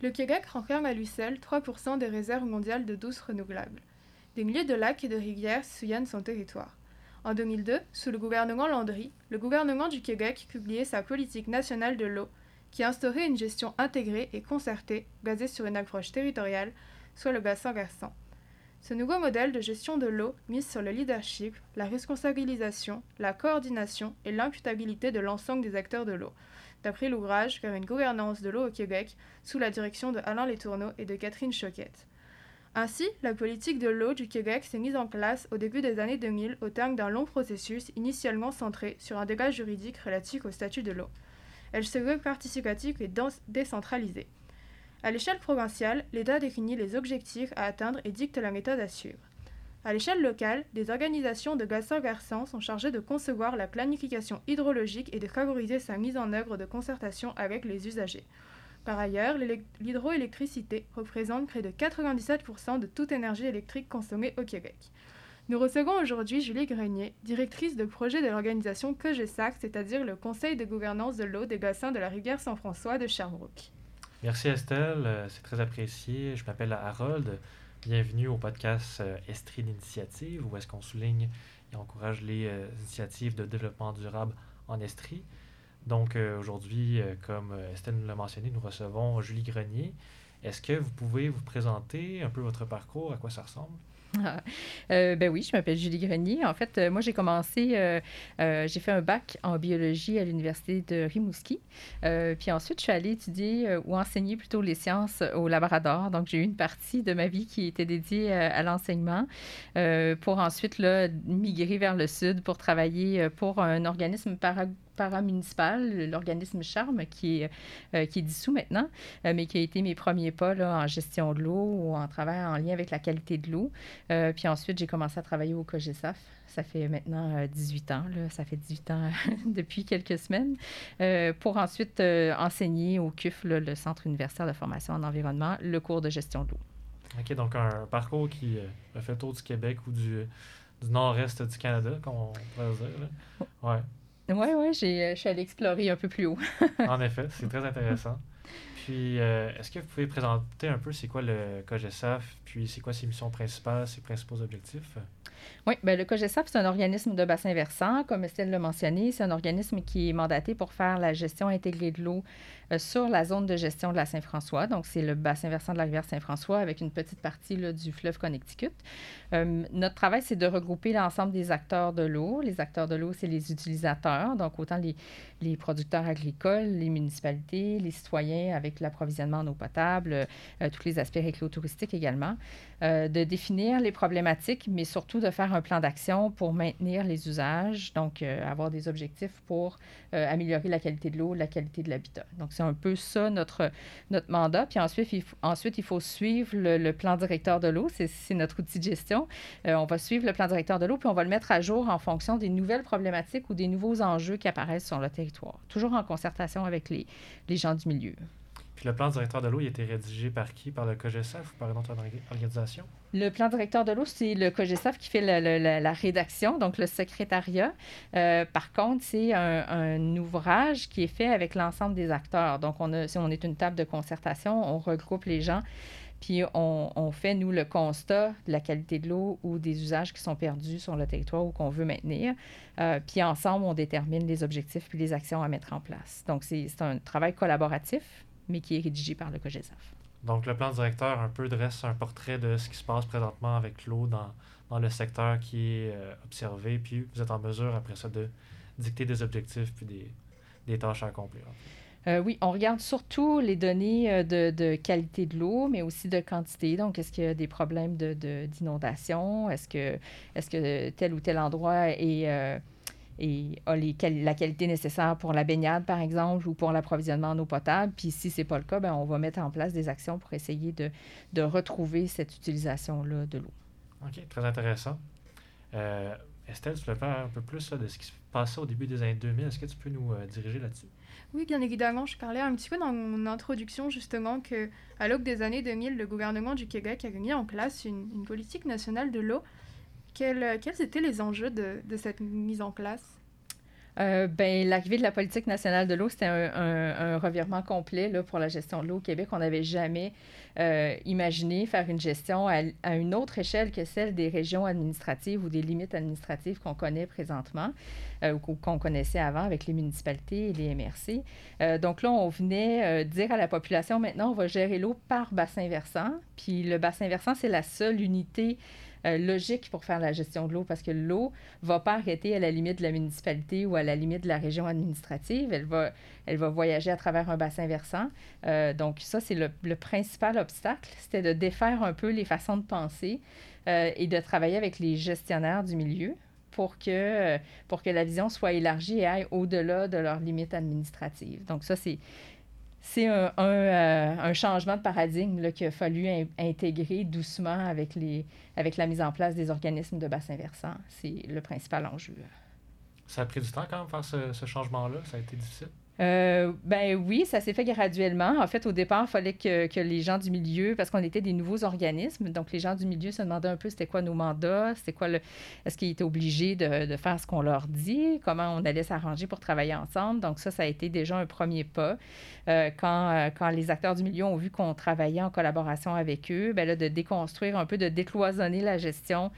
Le Québec renferme à lui seul 3% des réserves mondiales de douce renouvelables. Des milliers de lacs et de rivières sillonnent son territoire. En 2002, sous le gouvernement Landry, le gouvernement du Québec publiait sa politique nationale de l'eau, qui instaurait une gestion intégrée et concertée basée sur une approche territoriale, soit le bassin versant. Ce nouveau modèle de gestion de l'eau mise sur le leadership, la responsabilisation, la coordination et l'imputabilité de l'ensemble des acteurs de l'eau, d'après l'ouvrage Vers une gouvernance de l'eau au Québec, sous la direction de Alain Letourneau et de Catherine Choquette. Ainsi, la politique de l'eau du Québec s'est mise en place au début des années 2000 au terme d'un long processus initialement centré sur un débat juridique relatif au statut de l'eau. Elle se veut participative et décentralisée. À l'échelle provinciale, l'État définit les objectifs à atteindre et dicte la méthode à suivre. À l'échelle locale, des organisations de versants sont chargées de concevoir la planification hydrologique et de favoriser sa mise en œuvre de concertation avec les usagers. Par ailleurs, l'hydroélectricité représente près de 97% de toute énergie électrique consommée au Québec. Nous recevons aujourd'hui Julie Grenier, directrice de projet de l'organisation COGESAC, c'est-à-dire le Conseil de gouvernance de l'eau des bassins de la rivière Saint-François de Sherbrooke. Merci Estelle, euh, c'est très apprécié. Je m'appelle Harold. Bienvenue au podcast euh, Estrie d'initiative, où est-ce qu'on souligne et encourage les euh, initiatives de développement durable en Estrie. Donc aujourd'hui, comme Estelle nous l'a mentionné, nous recevons Julie Grenier. Est-ce que vous pouvez vous présenter un peu votre parcours, à quoi ça ressemble? Euh, ben oui, je m'appelle Julie Grenier. En fait, euh, moi, j'ai commencé, euh, j'ai fait un bac en biologie à l'Université de Rimouski. puis ensuite, je suis allée étudier ou enseigner plutôt les sciences au Labrador. Donc, j'ai eu une partie de ma vie qui était dédiée à l'enseignement pour ensuite là, migrer vers le sud pour travailler pour un organisme para paramunicipal, l'organisme Charme, qui est, euh, qui est dissous maintenant, euh, mais qui a été mes premiers pas là, en gestion de l'eau ou en travail en lien avec la qualité de l'eau. Euh, puis ensuite, j'ai commencé à travailler au COGESAF. Ça fait maintenant 18 ans, là, ça fait 18 ans depuis quelques semaines, pour ensuite enseigner au CUF, le Centre universitaire de formation en environnement, le cours de gestion de l'eau. OK, donc un parcours qui a fait tour du Québec ou du, du nord-est du Canada, comme on pourrait dire. Ouais. Oui, oui, je suis allée explorer un peu plus haut. en effet, c'est très intéressant. Puis, euh, est-ce que vous pouvez présenter un peu c'est quoi le COGESAF, puis c'est quoi ses missions principales, ses principaux objectifs? Oui, bien, le COGESAF, c'est un organisme de bassin versant. Comme Estelle l'a mentionné, c'est un organisme qui est mandaté pour faire la gestion intégrée de l'eau euh, sur la zone de gestion de la Saint-François. Donc, c'est le bassin versant de la rivière Saint-François avec une petite partie là, du fleuve Connecticut. Euh, notre travail, c'est de regrouper l'ensemble des acteurs de l'eau. Les acteurs de l'eau, c'est les utilisateurs, donc autant les, les, producteurs agricoles, les municipalités, les citoyens avec l'approvisionnement en eau potable, euh, tous les aspects touristique également, de définir les problématiques, mais surtout de faire un plan d'action pour maintenir les usages, donc avoir des objectifs pour améliorer la qualité de l'eau, la qualité de l'habitat. Donc, c'est un peu ça notre, notre mandat. Puis ensuite, il, ensuite, il faut suivre le, plan directeur de l'eau. C'est notre outil de gestion. Euh, on va suivre le plan directeur de l'eau, puis on va le mettre à jour en fonction des nouvelles problématiques ou des nouveaux enjeux qui apparaissent sur le territoire, toujours en concertation avec les, les gens du milieu. Le plan directeur de l'eau, il a été rédigé par qui? Par le COGESAF ou par une autre organisation? Le plan directeur de l'eau, c'est le COGESAF qui fait la, rédaction, donc le secrétariat. Euh, par contre, c'est un, ouvrage qui est fait avec l'ensemble des acteurs. Donc, on a, si on est une table de concertation, on regroupe les gens, puis on, fait, nous, le constat de la qualité de l'eau ou des usages qui sont perdus sur le territoire ou qu'on veut maintenir. Euh, puis ensemble, on détermine les objectifs puis les actions à mettre en place. Donc, c'est un travail collaboratif mais qui est rédigé par le COGESAF. Donc, le plan directeur un peu dresse un portrait de ce qui se passe présentement avec l'eau dans, dans, le secteur qui est euh, observé, puis vous êtes en mesure après ça de dicter des objectifs puis des, des tâches à accomplir. Euh, oui, on regarde surtout les données euh, de, de, qualité de l'eau, mais aussi de quantité. Donc, est-ce qu'il y a des problèmes d'inondation? De, est-ce que, est que tel ou tel endroit est et a les, la qualité nécessaire pour la baignade, par exemple, ou pour l'approvisionnement en eau potable. Puis si ce n'est pas le cas, bien, on va mettre en place des actions pour essayer de, de retrouver cette utilisation-là de l'eau. OK, très intéressant. Euh, Estelle, tu veux faire un peu plus de ce qui se passait au début des années 2000. Est-ce que tu peux nous euh, diriger là-dessus? Oui, bien évidemment. Je parlais un petit peu dans mon introduction, justement, qu'à l'aube des années 2000, le gouvernement du Québec avait mis en place une, une politique nationale de l'eau quels, quels, étaient les enjeux de, cette mise en place? Euh, ben, L'arrivée de la politique nationale de l'eau, c'était un, revirement complet là, pour la gestion de l'eau au Québec. On n'avait jamais euh, imaginé faire une gestion à, une autre échelle que celle des régions administratives ou des limites administratives qu'on connaît présentement euh, qu'on connaissait avant avec les municipalités et les MRC. donc là, on venait dire à la population, maintenant, on va gérer l'eau par bassin versant. Puis le bassin versant, c'est la seule unité euh, logique pour faire la gestion de l'eau parce que l'eau ne va pas arrêter à la limite de la municipalité ou à la limite de la région administrative. Elle va, elle va voyager à travers un bassin versant. Euh, donc ça, c'est le, principal obstacle, c'était de défaire un peu les façons de penser euh, et de travailler avec les gestionnaires du milieu pour que, pour que la vision soit élargie et aille au-delà de leurs limites administratives. Donc ça, c'est c'est un, euh, un, changement de paradigme qu'il a fallu intégrer doucement avec, les, avec la mise en place des organismes de bassin versant. C'est le principal enjeu. Ça a pris du temps quand même faire ce changement-là? Ça a été difficile? Euh, ben oui, ça s'est fait graduellement. En fait, au départ, il fallait que, les gens du milieu, parce qu'on était des nouveaux organismes, donc les gens du milieu se demandaient un peu c'était quoi nos mandats, c'était quoi le. Est-ce qu'ils étaient obligés de, faire ce qu'on leur dit, comment on allait s'arranger pour travailler ensemble. Donc, ça, ça a été déjà un premier pas. Euh, quand, euh, quand les acteurs du milieu ont vu qu'on travaillait en collaboration avec eux, ben là, de déconstruire un peu, de décloisonner la gestion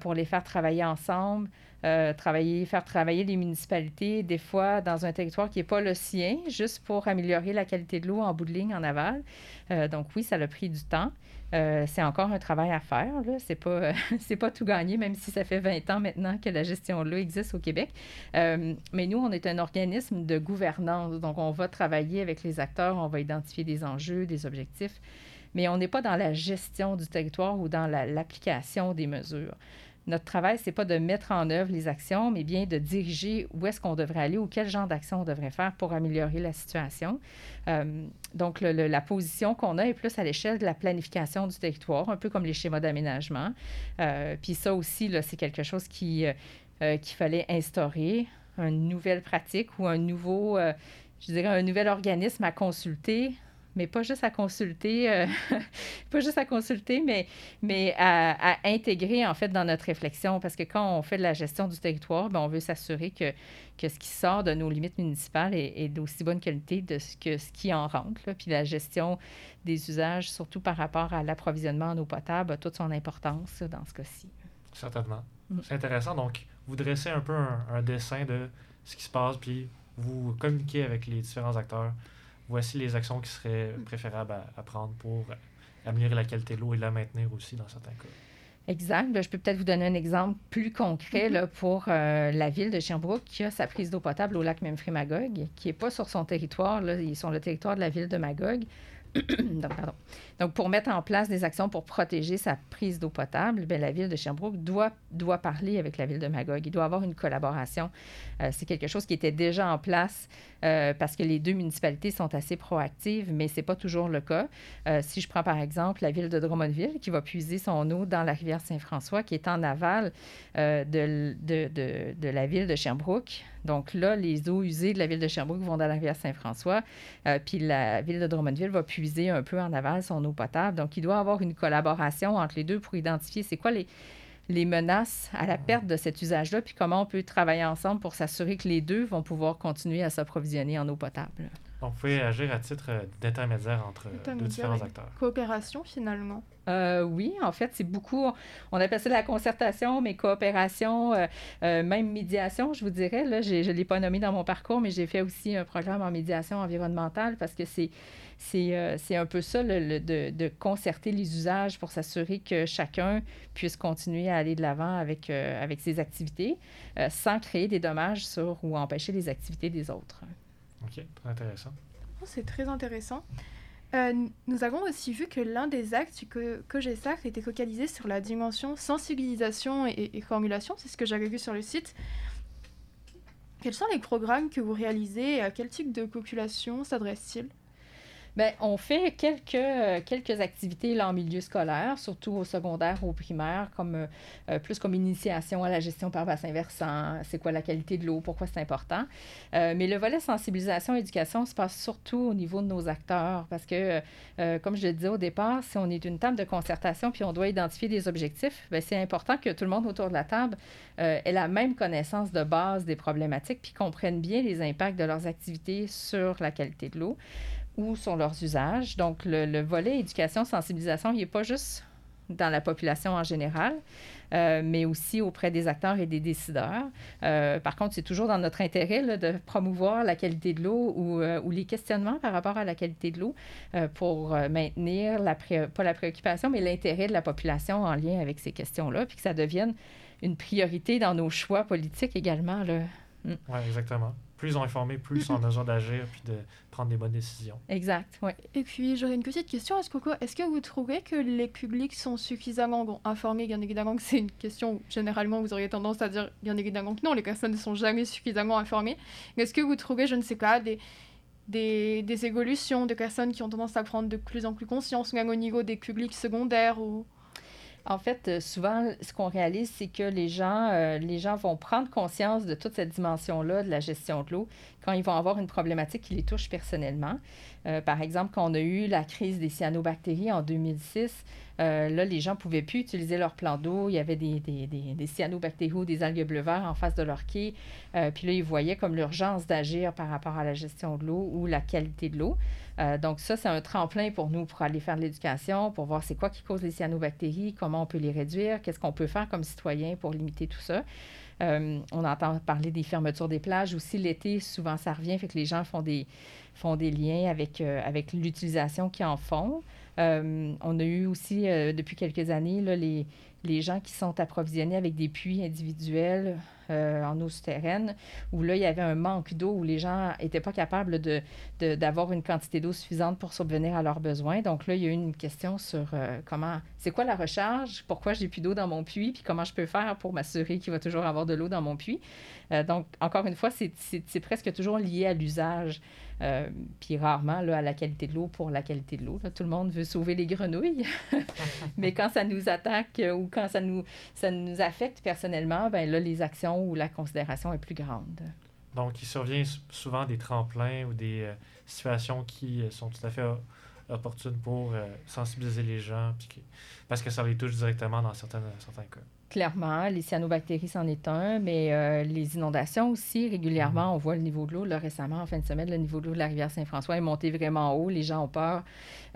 pour les faire travailler ensemble. Euh, travailler, faire travailler les municipalités, des fois dans un territoire qui n'est pas le sien, juste pour améliorer la qualité de l'eau en bout de ligne en aval. Euh, donc oui, ça a pris du temps. Euh, c'est encore un travail à faire. Ce n'est pas, pas tout gagné, même si ça fait 20 ans maintenant que la gestion de l'eau existe au Québec. mais nous, on est un organisme de gouvernance. Donc, on va travailler avec les acteurs, on va identifier des enjeux, des objectifs, mais on n'est pas dans la gestion du territoire ou dans l'application des mesures notre travail, c'est pas de mettre en œuvre les actions, mais bien de diriger où est-ce qu'on devrait aller ou quel genre d'action on devrait faire pour améliorer la situation. Euh, donc, la position qu'on a est plus à l'échelle de la planification du territoire, un peu comme les schémas d'aménagement. Euh, puis ça aussi, c'est quelque chose qui, euh, qu'il fallait instaurer, une nouvelle pratique ou un nouveau, je dirais, un nouvel organisme à consulter mais pas juste à consulter, euh, pas juste à consulter, mais, mais à, intégrer en fait dans notre réflexion. Parce que quand on fait de la gestion du territoire, ben, on veut s'assurer que, que ce qui sort de nos limites municipales est, d'aussi bonne qualité de ce que ce qui en rentre. Puis la gestion des usages, surtout par rapport à l'approvisionnement en eau potable, a toute son importance dans ce cas-ci. Certainement. Mm. C'est intéressant. Donc, vous dressez un peu un dessin de ce qui se passe, puis vous communiquez avec les différents acteurs voici les actions qui seraient préférables à, prendre pour améliorer la qualité de l'eau et la maintenir aussi dans certains cas. Exact. Ben, je peux peut-être vous donner un exemple plus concret là, pour euh, la ville de Sherbrooke qui a sa prise d'eau potable au lac Memphrey-Magog, qui n'est pas sur son territoire, là, ils sont le territoire de la ville de Magog. Donc, pour mettre en place des actions pour protéger sa prise d'eau potable, bien, la ville de Sherbrooke doit, doit parler avec la ville de Magog. Il doit avoir une collaboration. Euh, c'est quelque chose qui était déjà en place euh, parce que les deux municipalités sont assez proactives, mais ce n'est pas toujours le cas. Euh, si je prends par exemple la ville de Drummondville qui va puiser son eau dans la rivière Saint-François, qui est en aval de, de, de, la ville de Sherbrooke. Donc là, les eaux usées de la ville de Sherbrooke vont dans la rivière Saint-François, puis la ville de Drummondville va puiser un peu en aval son eau potable. Donc, il doit y avoir une collaboration entre les deux pour identifier c'est quoi les, les menaces à la perte de cet usage-là, puis comment on peut travailler ensemble pour s'assurer que les deux vont pouvoir continuer à s'approvisionner en eau potable. On peut agir à titre d'intermédiaire entre deux différents acteurs. Coopération, finalement. Euh, oui, en fait, c'est beaucoup, on appelle ça la concertation, mais coopération, euh, euh, même médiation, je vous dirais. Là, je ne l'ai pas nommé dans mon parcours, mais j'ai fait aussi un programme en médiation environnementale parce que c'est euh, c'est un peu ça, le, de, de, concerter les usages pour s'assurer que chacun puisse continuer à aller de l'avant avec, euh, avec ses activités euh, sans créer des dommages sur ou empêcher les activités des autres. OK, très intéressant. Oh, c'est très intéressant. Nous avons aussi vu que l'un des actes que, que GESAC était focalisé sur la dimension sensibilisation et, et formulation, c'est ce que j'avais vu sur le site. Quels sont les programmes que vous réalisez? Et à quel type de population s'adressent-ils Bien, on fait quelques, euh, quelques activités là, en milieu scolaire, surtout au secondaire, au primaire, comme, euh, euh, plus comme initiation à la gestion par bassin versant, c'est quoi la qualité de l'eau, pourquoi c'est important. mais le volet sensibilisation, éducation se passe surtout au niveau de nos acteurs, parce que, comme je le disais au départ, si on est une table de concertation puis on doit identifier des objectifs, bien, c'est important que tout le monde autour de la table ait la même connaissance de base des problématiques puis comprenne bien les impacts de leurs activités sur la qualité de l'eau ou sur leurs usages. Donc, le, volet éducation, sensibilisation, il n'est pas juste dans la population en général, euh, mais aussi auprès des acteurs et des décideurs. Euh, par contre, c'est toujours dans notre intérêt de promouvoir la qualité de l'eau ou, euh, ou, les questionnements par rapport à la qualité de l'eau pour maintenir, la pas la préoccupation, mais l'intérêt de la population en lien avec ces questions-là, puis que ça devienne une priorité dans nos choix politiques également. Mm. Oui, exactement plus ils sont informés, plus ils sont en mesure d'agir puis de prendre des bonnes décisions. Exact, oui. Et puis, j'aurais une petite question. Est-ce que, est que vous trouvez que les publics sont suffisamment informés? Bien évidemment que c'est une question où, généralement, vous auriez tendance à dire, bien évidemment que non, les personnes ne sont jamais suffisamment informées. Est-ce que vous trouvez, je ne sais pas, des, des, des évolutions de personnes qui ont tendance à prendre de plus en plus conscience, même au niveau des publics secondaires ou... En fait, euh, souvent, ce qu'on réalise, c'est que les gens, euh, les gens vont prendre conscience de toute cette dimension-là de la gestion de l'eau quand ils vont avoir une problématique qui les touche personnellement. Euh, par exemple, quand on a eu la crise des cyanobactéries en 2006, là, les gens ne pouvaient plus utiliser leur plan d'eau. Il y avait des, des, des, des cyanobactéries ou des algues bleu vert en face de leur quai. puis là, ils voyaient comme l'urgence d'agir par rapport à la gestion de l'eau ou la qualité de l'eau. Euh, donc ça, c'est un tremplin pour nous pour aller faire de l'éducation, pour voir c'est quoi qui cause les cyanobactéries, comment on peut les réduire, qu'est-ce qu'on peut faire comme citoyen pour limiter tout ça. Euh, on entend parler des fermetures des plages aussi l'été, souvent ça revient, fait que les gens font des, font des liens avec, euh, avec l'utilisation qu'ils en font. on a eu aussi, depuis quelques années, là, les, les gens qui sont approvisionnés avec des puits individuels euh, en eau souterraine, où là, il y avait un manque d'eau, où les gens n'étaient pas capables de, d'avoir une quantité d'eau suffisante pour subvenir à leurs besoins. Donc là, il y a eu une question sur euh, comment, c'est quoi la recharge, pourquoi j'ai plus d'eau dans mon puits, puis comment je peux faire pour m'assurer qu'il va toujours avoir de l'eau dans mon puits? Euh, donc, encore une fois, c'est, presque toujours lié à l'usage. Puis rarement là, à la qualité de l'eau pour la qualité de l'eau. Tout le monde veut sauver les grenouilles. Mais quand ça nous attaque ou quand ça nous, ça nous affecte personnellement, ben là, les actions ou la considération est plus grande. Donc, il survient souvent des tremplins ou des euh, situations qui sont tout à fait opportunes pour sensibiliser les gens, parce que ça les touche directement dans certains, certains cas clairement. Les cyanobactéries, c'en est un, mais euh, les inondations aussi, régulièrement, mm-hmm. on voit le niveau de l'eau. Là, récemment, en fin de semaine, le niveau de l'eau de la rivière Saint-François est monté vraiment haut. Les gens ont peur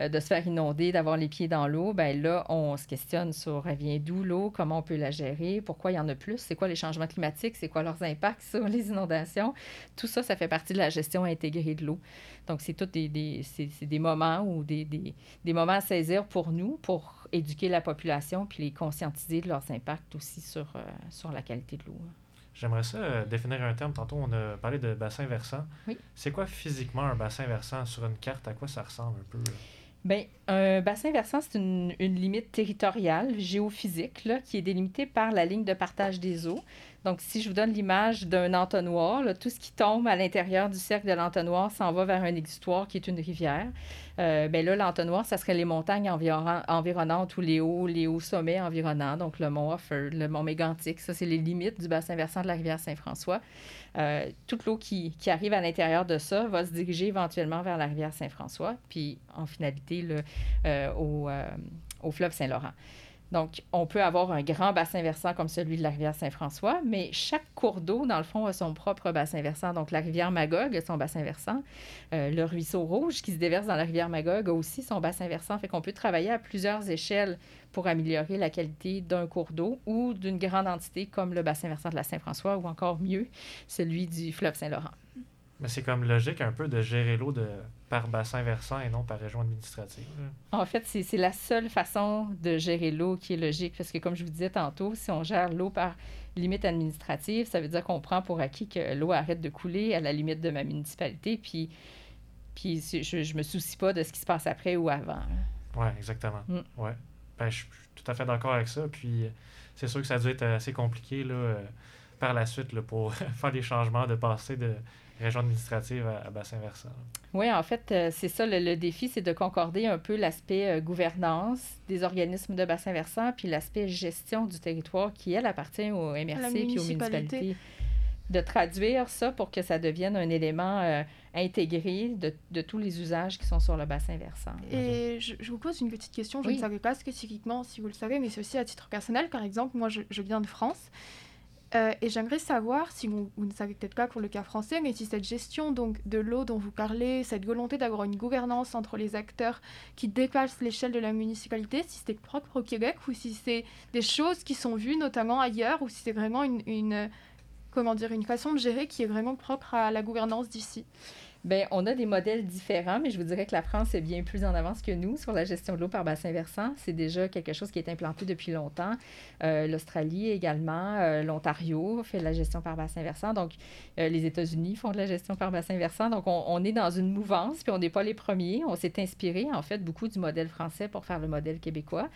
euh, de se faire inonder, d'avoir les pieds dans l'eau. Ben là, on se questionne sur elle vient d'où l'eau, comment on peut la gérer, pourquoi il y en a plus, c'est quoi les changements climatiques, c'est quoi leurs impacts sur les inondations? Tout ça, ça fait partie de la gestion intégrée de l'eau. Donc, c'est tous des, des, des moments ou des, des, des moments à saisir pour nous, pour éduquer la population puis les conscientiser de leurs impacts aussi sur, euh, sur la qualité de l'eau. J'aimerais ça euh, définir un terme. Tantôt, on a parlé de bassin versant. Oui. C'est quoi physiquement un bassin versant? Sur une carte? À quoi ça ressemble un peu? Bien, un bassin versant, c'est une, une, limite territoriale, géophysique, là, qui est délimitée par la ligne de partage des eaux. Donc, si je vous donne l'image d'un entonnoir, tout ce qui tombe à l'intérieur du cercle de l'entonnoir s'en va vers un exutoire qui est une rivière. Euh, ben là, l'entonnoir, ça serait les montagnes environnantes ou les hauts, sommets environnants, donc le mont Offord, le mont Mégantic. Ça, c'est les limites du bassin versant de la rivière Saint-François. Euh, toute l'eau qui, arrive à l'intérieur de ça va se diriger éventuellement vers la rivière Saint-François, puis en finalité euh, euh, au fleuve Saint-Laurent. Donc, on peut avoir un grand bassin versant comme celui de la rivière Saint-François, mais chaque cours d'eau, dans le fond, a son propre bassin versant. Donc, la rivière Magog a son bassin versant. Euh, le ruisseau rouge qui se déverse dans la rivière Magog a aussi son bassin versant. Fait qu'on peut travailler à plusieurs échelles pour améliorer la qualité d'un cours d'eau ou d'une grande entité comme le bassin versant de la Saint-François ou encore mieux, celui du fleuve Saint-Laurent. Mais c'est comme logique un peu de gérer l'eau de, par bassin versant et non par région administrative. En fait, c'est la seule façon de gérer l'eau qui est logique. Parce que comme je vous disais tantôt, si on gère l'eau par limite administrative, ça veut dire qu'on prend pour acquis que l'eau arrête de couler à la limite de ma municipalité. Puis, puis je ne me soucie pas de ce qui se passe après ou avant. Oui, exactement. Mm. Ouais. Ben, je suis tout à fait d'accord avec ça. Puis c'est sûr que ça a dû être assez compliqué. Là, euh, par la suite là, pour faire des changements, de passer de région administrative à, bassin versant. Oui, en fait, euh, c'est ça le, défi, c'est de concorder un peu l'aspect euh, gouvernance des organismes de bassin versant puis l'aspect gestion du territoire qui, elle, appartient au MRC puis aux municipalités. De traduire ça pour que ça devienne un élément euh, intégré de, de, tous les usages qui sont sur le bassin versant. Et je, vous pose une petite question. Je ne savais pas spécifiquement si vous le savez, mais c'est aussi à titre personnel. Par exemple, moi, je, je viens de France. Euh, et j'aimerais savoir, si vous, ne savez peut-être pas pour le cas français, mais si cette gestion donc de l'eau dont vous parlez, cette volonté d'avoir une gouvernance entre les acteurs qui dépasse l'échelle de la municipalité, si c'est propre au Québec ou si c'est des choses qui sont vues notamment ailleurs ou si c'est vraiment une, comment dire, une façon de gérer qui est vraiment propre à la gouvernance d'ici? Bien, on a des modèles différents, mais je vous dirais que la France est bien plus en avance que nous sur la gestion de l'eau par bassin versant. C'est déjà quelque chose qui est implanté depuis longtemps. Euh, L'Australie également, euh, l'Ontario fait la gestion par bassin versant. Donc, euh, les États-Unis font de la gestion par bassin versant. Donc, on, on est dans une mouvance, puis on n'est pas les premiers. On s'est inspiré, en fait, beaucoup du modèle français pour faire le modèle québécois.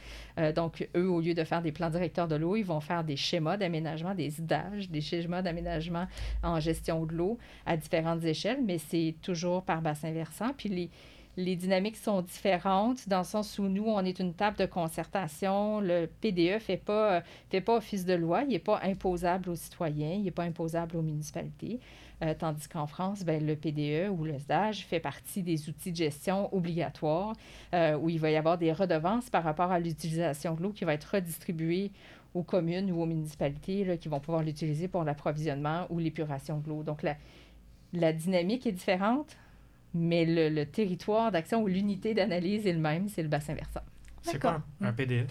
donc, eux, au lieu de faire des plans directeurs de l'eau, ils vont faire des schémas d'aménagement, des IDAG, des schémas d'aménagement en gestion de l'eau à différentes échelles, mais c'est toujours par bassin versant. Puis les, les dynamiques sont différentes dans le sens où nous, on est une table de concertation. Le PDE ne fait pas, fait pas office de loi. Il n'est pas imposable aux citoyens. Il n'est pas imposable aux municipalités. Euh, tandis qu'en France, ben, le PDE ou le SDAGE fait partie des outils de gestion obligatoires euh, où il va y avoir des redevances par rapport à l'utilisation de l'eau qui va être redistribuée aux communes ou aux municipalités qui vont pouvoir l'utiliser pour l'approvisionnement ou l'épuration de l'eau. Donc, la, la dynamique est différente, mais le, territoire d'action ou l'unité d'analyse est le même, c'est le bassin versant. C'est quoi un, PDE?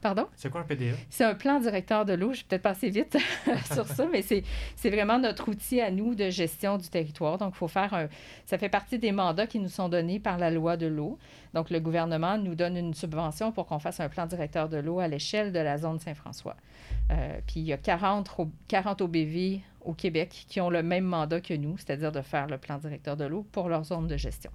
Pardon? C'est quoi un PDE? C'est un plan directeur de l'eau. Je vais peut-être passer vite sur ça, mais c'est vraiment notre outil à nous de gestion du territoire. Donc, il faut faire un. Ça fait partie des mandats qui nous sont donnés par la loi de l'eau. Donc, le gouvernement nous donne une subvention pour qu'on fasse un plan directeur de l'eau à l'échelle de la zone Saint-François. Euh, puis, il y a 40, 40 OBV au Québec qui ont le même mandat que nous, c'est-à-dire de faire le plan directeur de l'eau pour leur zone de gestion.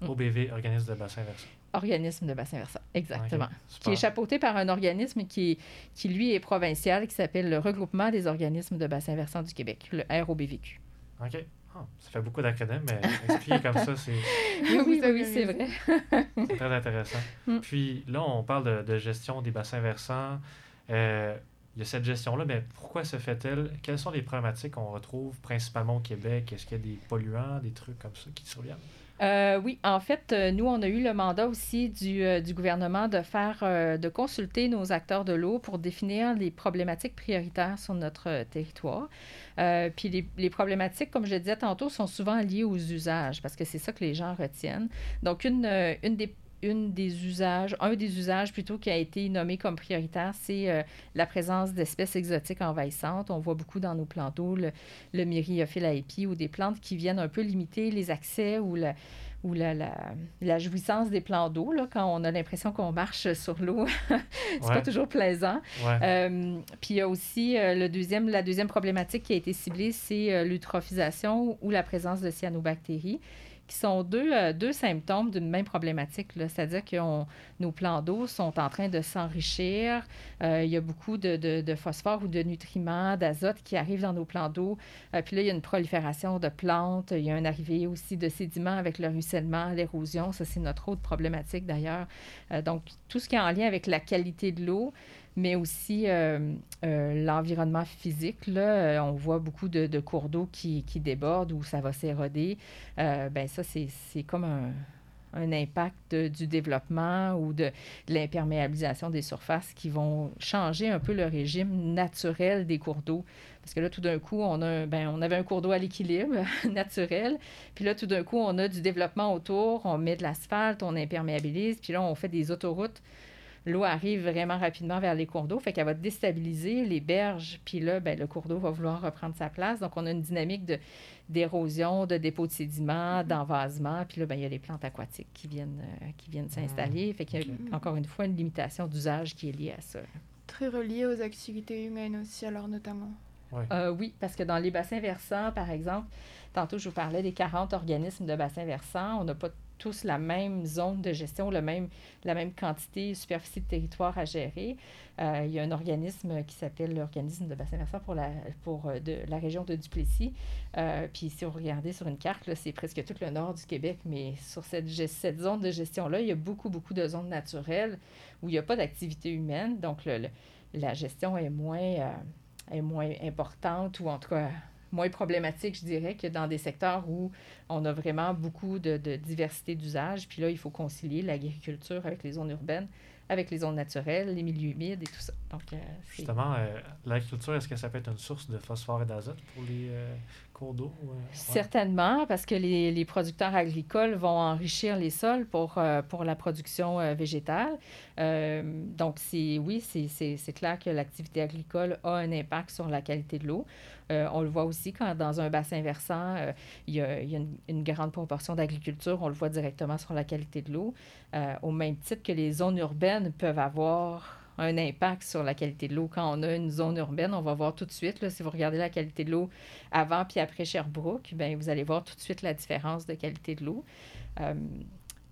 Mm. OBV, organisme de bassin versant. Organisme de bassin versant, exactement. qui est chapeauté par un organisme qui, qui, lui, est provincial, qui s'appelle le Regroupement des organismes de bassin versant du Québec, le ROBVQ. OK. Ah, ça fait beaucoup d'acronymes, mais expliquer comme ça, c'est... Oui, oui, c'est vrai. c'est très intéressant. Mm. Puis là, on parle de, de gestion des bassins versants. Euh, il y a cette gestion-là, mais pourquoi se fait-elle? Quelles sont les problématiques qu'on retrouve principalement au Québec? Est-ce qu'il y a des polluants, des trucs comme ça qui surviennent? Euh, oui, en fait, euh, nous, on a eu le mandat aussi du, euh, du gouvernement de faire, de consulter nos acteurs de l'eau pour définir les problématiques prioritaires sur notre territoire. puis les, les, problématiques, comme je le disais tantôt, sont souvent liées aux usages parce que c'est ça que les gens retiennent. Donc, une, une des une des usages, un des usages plutôt qui a été nommé comme prioritaire, c'est euh, la présence d'espèces exotiques envahissantes. On voit beaucoup dans nos plans d'eau le, le myriophylle ou des plantes qui viennent un peu limiter les accès ou la, ou la, la, jouissance des plans d'eau, quand on a l'impression qu'on marche sur l'eau. c'est pas toujours plaisant. Euh, puis il y a aussi euh, le deuxième, la deuxième problématique qui a été ciblée, c'est l'eutrophisation ou la présence de cyanobactéries qui sont deux, euh, deux symptômes d'une même problématique. C'est-à-dire que nos plans d'eau sont en train de s'enrichir. Euh, il y a beaucoup de, de, phosphore ou de nutriments, d'azote qui arrivent dans nos plans d'eau. Euh, puis là, il y a une prolifération de plantes. Il y a une arrivée aussi de sédiments avec le ruissellement, l'érosion. Ça, c'est notre autre problématique d'ailleurs. donc, tout ce qui est en lien avec la qualité de l'eau, mais aussi euh, euh, l'environnement physique. Là, euh, on voit beaucoup de, cours d'eau qui, débordent ou ça va s'éroder. ben ça, c'est comme un, un impact du développement ou de, l'imperméabilisation des surfaces qui vont changer un peu le régime naturel des cours d'eau. Parce que là, tout d'un coup, on, a, ben, on avait un cours d'eau à l'équilibre naturel. Puis là, tout d'un coup, on a du développement autour, on met de l'asphalte, on imperméabilise. Puis là, on fait des autoroutes l'eau arrive vraiment rapidement vers les cours d'eau, fait qu'elle va déstabiliser les berges, puis là, ben, le cours d'eau va vouloir reprendre sa place. Donc, on a une dynamique de, d'érosion, de dépôt de sédiments, mm-hmm. d'envasement, puis là, ben, il y a les plantes aquatiques qui viennent, euh, qui viennent s'installer. Fait qu'il y a encore une fois une limitation d'usage qui est liée à ça. Très reliée aux activités humaines aussi, alors notamment. oui, parce que dans les bassins versants, par exemple, tantôt je vous parlais des 40 organismes de bassins versants, on n'a pas tous la même zone de gestion, le même, la même quantité, superficie de territoire à gérer. Euh, il y a un organisme qui s'appelle l'organisme de bassin versant pour la, pour, euh, de, la région de Duplessis. Euh, puis si vous regardez sur une carte, c'est presque tout le nord du Québec, mais sur cette, zone de gestion-là, il y a beaucoup, beaucoup de zones naturelles où il n'y a pas d'activité humaine. Donc, la gestion est moins, est moins importante ou en tout cas moins problématique, je dirais, que dans des secteurs où on a vraiment beaucoup de, de diversité d'usage. Puis là, il faut concilier l'agriculture avec les zones urbaines avec les zones naturelles, les milieux humides et tout ça. Donc, euh, Justement, euh, l'agriculture, est-ce que ça peut être une source de phosphore et d'azote pour les euh, Certainement, parce que les, les, producteurs agricoles vont enrichir les sols pour, pour la production végétale. donc, oui, c'est clair que l'activité agricole a un impact sur la qualité de l'eau. on le voit aussi quand dans un bassin versant, il y a, y a une, grande proportion d'agriculture, on le voit directement sur la qualité de l'eau, au même titre que les zones urbaines peuvent avoir un impact sur la qualité de l'eau. Quand on a une zone urbaine, on va voir tout de suite, là, si vous regardez la qualité de l'eau avant puis après Sherbrooke, bien, vous allez voir tout de suite la différence de qualité de l'eau. Euh,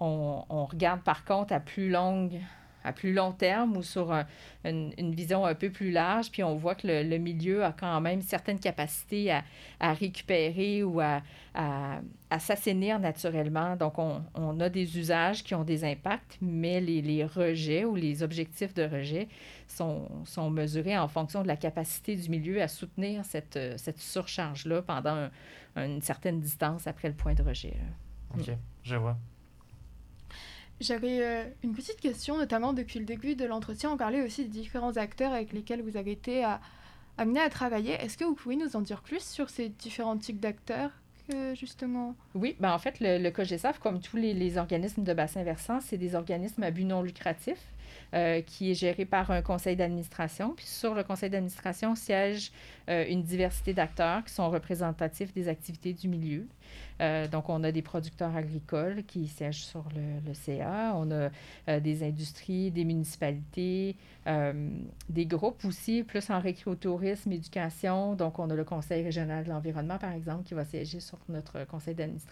on, on, regarde par contre à plus longue à plus long terme ou sur une, une, vision un peu plus large, puis on voit que le, milieu a quand même certaines capacités à, récupérer ou à, s'assainir naturellement. Donc, on, a des usages qui ont des impacts, mais les, rejets ou les objectifs de rejet sont, mesurés en fonction de la capacité du milieu à soutenir cette, cette surcharge-là pendant une certaine distance après le point de rejet. OK, je vois. J'avais euh, une petite question, notamment depuis le début de l'entretien, on parlait aussi des différents acteurs avec lesquels vous avez été à, amené à travailler. Est-ce que vous pouvez nous en dire plus sur ces différents types d'acteurs que, justement Oui, ben en fait, le, COGESAF, comme tous les, organismes de bassin versant, c'est des organismes à but non lucratif. Euh, qui est géré par un conseil d'administration. Puis sur le conseil d'administration siège euh, une diversité d'acteurs qui sont représentatifs des activités du milieu. Euh, donc, on a des producteurs agricoles qui siègent sur le, CA, on a des industries, des municipalités, des groupes aussi, plus en récréotourisme, éducation. Donc, on a le Conseil régional de l'environnement, par exemple, qui va siéger sur notre conseil d'administration.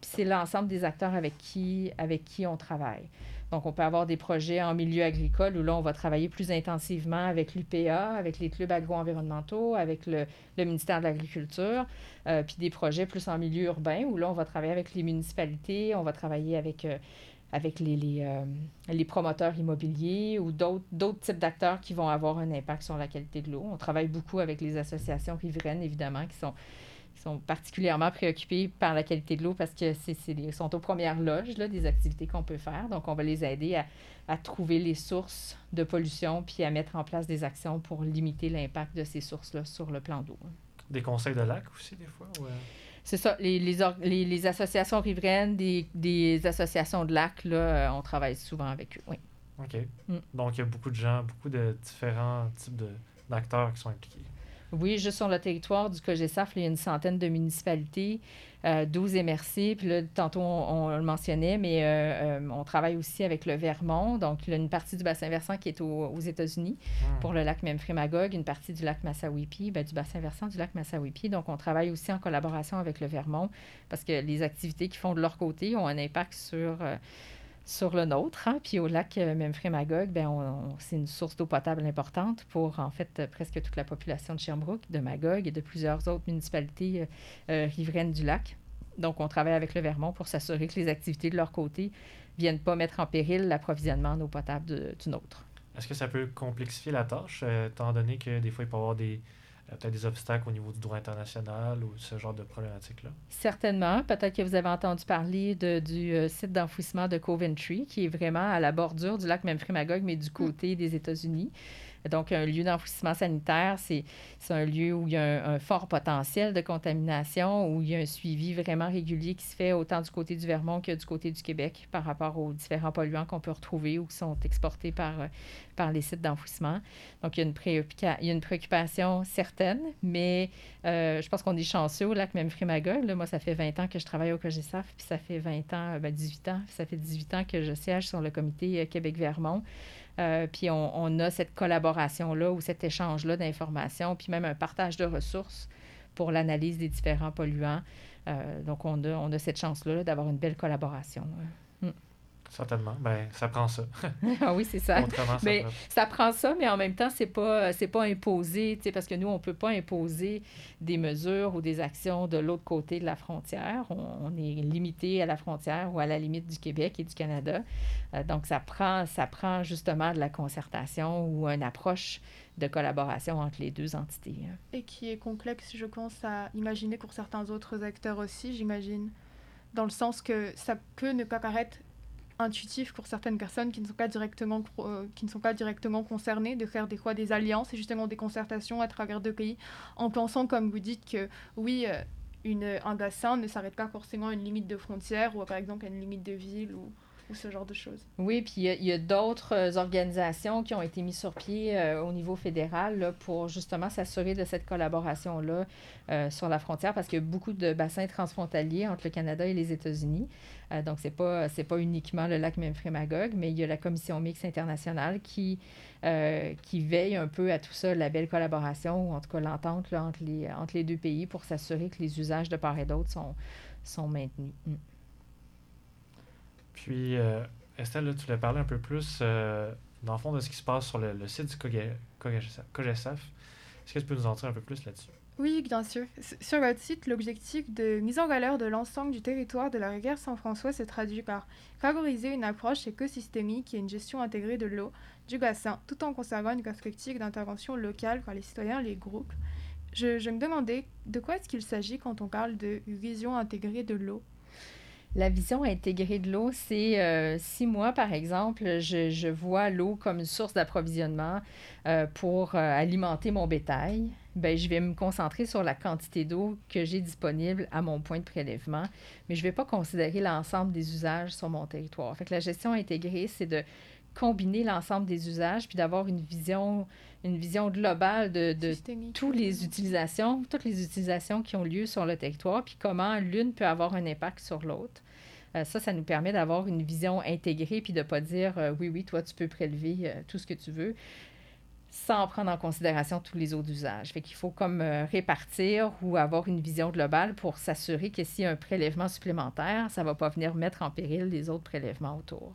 Puis c'est l'ensemble des acteurs avec qui, avec qui on travaille. Donc, on peut avoir des projets en milieu agricole où là, on va travailler plus intensivement avec l'UPA, avec les clubs agro-environnementaux, avec le, ministère de l'Agriculture, euh, puis des projets plus en milieu urbain où là, on va travailler avec les municipalités, on va travailler avec, euh, avec les, les, euh, les, promoteurs immobiliers ou d'autres types d'acteurs qui vont avoir un impact sur la qualité de l'eau. On travaille beaucoup avec les associations riveraines, évidemment, qui sont sont particulièrement préoccupés par la qualité de l'eau parce que c'est, ils sont aux premières loges là, des activités qu'on peut faire. Donc, on va les aider à, à, trouver les sources de pollution puis à mettre en place des actions pour limiter l'impact de ces sources-là sur le plan d'eau. Des conseils de lac aussi, des fois? Ou... Euh? C'est ça. Les, les, les, les, associations riveraines, des, des associations de lacs, là, euh, on travaille souvent avec eux, oui. OK. Mm. Donc, il y a beaucoup de gens, beaucoup de différents types de, d'acteurs qui sont impliqués. Oui, juste sur le territoire du COGESAF, il y a une centaine de municipalités, euh, 12 MRC. Puis là, tantôt, on, on le mentionnait, mais euh, euh, on travaille aussi avec le Vermont. Donc, il y a une partie du bassin versant qui est au, aux États-Unis mmh. pour le lac Memphremagog, une partie du lac Massawippi, ben, du bassin versant du lac Massawippi. Donc, on travaille aussi en collaboration avec le Vermont parce que les activités qu'ils font de leur côté ont un impact sur euh, sur le nôtre. Hein? Puis au lac euh, Memphremagog, ben on, c'est une source d'eau potable importante pour en fait euh, presque toute la population de Sherbrooke, de Magog et de plusieurs autres municipalités euh, riveraines du lac. Donc on travaille avec le Vermont pour s'assurer que les activités de leur côté viennent pas mettre en péril l'approvisionnement en eau potable du nôtre. Est-ce que ça peut complexifier la tâche, étant donné que des fois il peut y avoir des peut-être des obstacles au niveau du droit international ou ce genre de problématique-là? Certainement. Peut-être que vous avez entendu parler de, du euh, site d'enfouissement de Coventry, qui est vraiment à la bordure du lac Memphremagog, mais du côté mmh. des États-Unis. Donc, un lieu d'enfouissement sanitaire, c'est un lieu où il y a un, fort potentiel de contamination, où il y a un suivi vraiment régulier qui se fait autant du côté du Vermont que du côté du Québec par rapport aux différents polluants qu'on peut retrouver ou qui sont exportés par, par les sites d'enfouissement. Donc, il y, a une préoccupation certaine, mais euh, je pense qu'on est chanceux au lac Memphremagog. Là, moi, ça fait 20 ans que je travaille au COGESAF, puis ça fait 20 ans, ben 18 ans, ça fait 18 ans que je siège sur le comité Québec-Vermont. Euh, puis on, a cette collaboration-là ou cet échange-là d'informations, puis même un partage de ressources pour l'analyse des différents polluants. Euh, donc on a, on a cette chance-là d'avoir une belle collaboration. Certainement. Ben, ça prend ça. ah oui, c'est ça. Mais ça prend ça, mais en même temps, c'est pas c'est pas imposé, parce que nous, on peut pas imposer des mesures ou des actions de l'autre côté de la frontière. On, est limité à la frontière ou à la limite du Québec et du Canada. Euh, donc, ça prend, ça prend justement de la concertation ou une approche de collaboration entre les deux entités. Hein. Et qui est complexe, je pense, à imaginer pour certains autres acteurs aussi, j'imagine dans le sens que ça peut ne pas paraître intuitif pour certaines personnes qui ne sont pas directement, euh, qui ne sont pas directement concernées de faire des fois des alliances et justement des concertations à travers deux pays en pensant, comme vous dites, que oui, euh, une, un bassin ne s'arrête pas forcément à une limite de frontière ou par exemple à une limite de ville ou ou ce genre de choses. Oui, puis il y a, d'autres euh, organisations qui ont été mises sur pied euh, au niveau fédéral là, pour justement s'assurer de cette collaboration-là euh, sur la frontière parce qu'il y a beaucoup de bassins transfrontaliers entre le Canada et les États-Unis. donc, ce n'est pas, pas uniquement le lac Memphremagog, mais il y a la Commission mixte internationale qui, qui veille un peu à tout ça, la belle collaboration ou en tout cas l'entente entre les, entre les deux pays pour s'assurer que les usages de part et d'autre sont, sont maintenus. Mm. Puis, euh, Estelle, tu voulais parler un peu plus, euh, dans le fond, de ce qui se passe sur le, site du COGESAF. Est-ce que tu peux nous en dire un peu plus là-dessus? Oui, bien sûr. Sur votre site, l'objectif de mise en valeur de l'ensemble du territoire de la rivière Saint-François se traduit par favoriser une approche écosystémique et une gestion intégrée de l'eau du bassin, tout en conservant une perspective d'intervention locale par les citoyens et les groupes. Je, je me demandais de quoi est-ce qu'il s'agit quand on parle de vision intégrée de l'eau? La vision intégrée de l'eau, c'est euh, si moi, par exemple, je, vois l'eau comme une source d'approvisionnement euh, pour euh, alimenter mon bétail, ben, je vais me concentrer sur la quantité d'eau que j'ai disponible à mon point de prélèvement, mais je ne vais pas considérer l'ensemble des usages sur mon territoire. Fait la gestion intégrée, c'est de combiner l'ensemble des usages puis d'avoir une vision une vision globale de, de toutes les utilisations, toutes les utilisations qui ont lieu sur le territoire, puis comment l'une peut avoir un impact sur l'autre. Euh, ça, ça nous permet d'avoir une vision intégrée, puis de ne pas dire euh, oui, oui, toi, tu peux prélever euh, tout ce que tu veux, sans prendre en considération tous les autres usages. Fait qu'il faut comme répartir ou avoir une vision globale pour s'assurer que s'il y a un prélèvement supplémentaire, ça ne va pas venir mettre en péril les autres prélèvements autour.